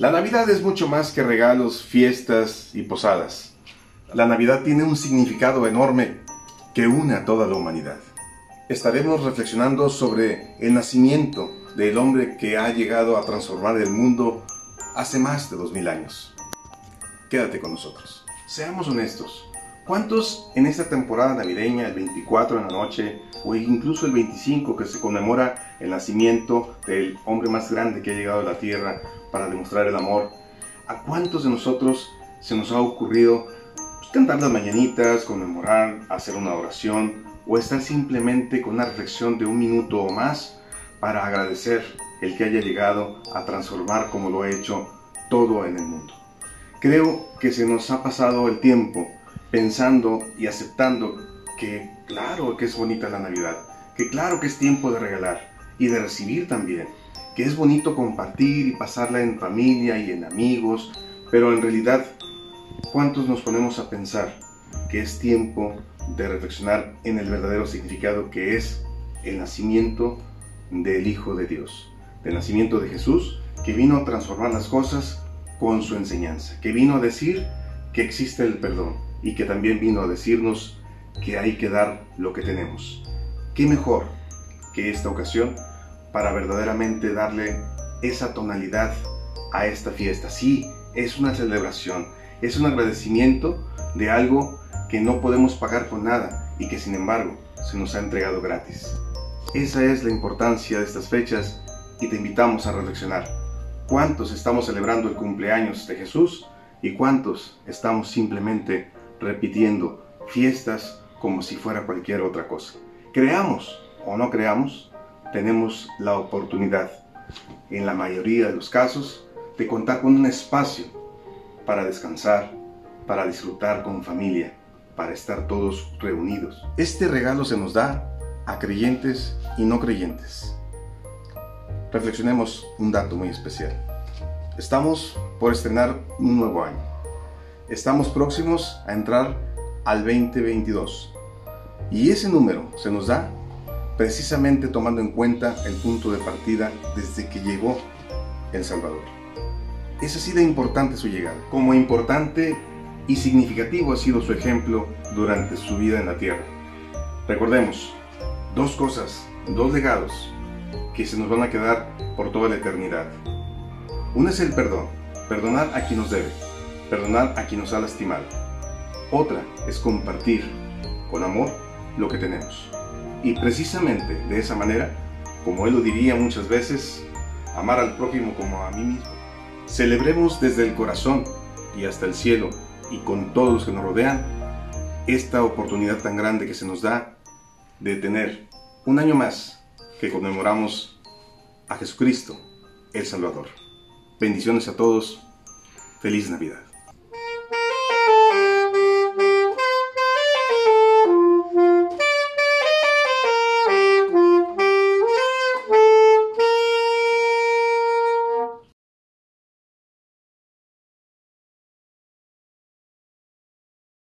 La Navidad es mucho más que regalos, fiestas y posadas. La Navidad tiene un significado enorme que une a toda la humanidad. Estaremos reflexionando sobre el nacimiento del hombre que ha llegado a transformar el mundo hace más de dos mil años. Quédate con nosotros. Seamos honestos. ¿Cuántos en esta temporada navideña, el 24 en la noche, o incluso el 25 que se conmemora el nacimiento del hombre más grande que ha llegado a la tierra para demostrar el amor, a cuántos de nosotros se nos ha ocurrido pues, cantar las mañanitas, conmemorar, hacer una oración o estar simplemente con una reflexión de un minuto o más para agradecer el que haya llegado a transformar como lo ha hecho todo en el mundo? Creo que se nos ha pasado el tiempo pensando y aceptando que claro que es bonita la Navidad, que claro que es tiempo de regalar y de recibir también, que es bonito compartir y pasarla en familia y en amigos, pero en realidad, ¿cuántos nos ponemos a pensar que es tiempo de reflexionar en el verdadero significado que es el nacimiento del Hijo de Dios, del nacimiento de Jesús, que vino a transformar las cosas con su enseñanza, que vino a decir que existe el perdón y que también vino a decirnos que hay que dar lo que tenemos. ¿Qué mejor que esta ocasión para verdaderamente darle esa tonalidad a esta fiesta? Sí, es una celebración, es un agradecimiento de algo que no podemos pagar con nada y que sin embargo se nos ha entregado gratis. Esa es la importancia de estas fechas y te invitamos a reflexionar. ¿Cuántos estamos celebrando el cumpleaños de Jesús y cuántos estamos simplemente repitiendo fiestas como si fuera cualquier otra cosa? Creamos o no creamos, tenemos la oportunidad, en la mayoría de los casos, de contar con un espacio para descansar, para disfrutar con familia, para estar todos reunidos. Este regalo se nos da a creyentes y no creyentes. Reflexionemos un dato muy especial. Estamos por estrenar un nuevo año. Estamos próximos a entrar al 2022. Y ese número se nos da precisamente tomando en cuenta el punto de partida desde que llegó El Salvador. Es así de importante su llegada, como importante y significativo ha sido su ejemplo durante su vida en la tierra. Recordemos, dos cosas, dos legados que se nos van a quedar por toda la eternidad. Uno es el perdón, perdonar a quien nos debe, perdonar a quien nos ha lastimado. Otra es compartir con amor lo que tenemos. Y precisamente de esa manera, como él lo diría muchas veces, amar al prójimo como a mí mismo. Celebremos desde el corazón y hasta el cielo y con todos los que nos rodean esta oportunidad tan grande que se nos da de tener un año más que conmemoramos a Jesucristo, el Salvador. Bendiciones a todos. Feliz Navidad.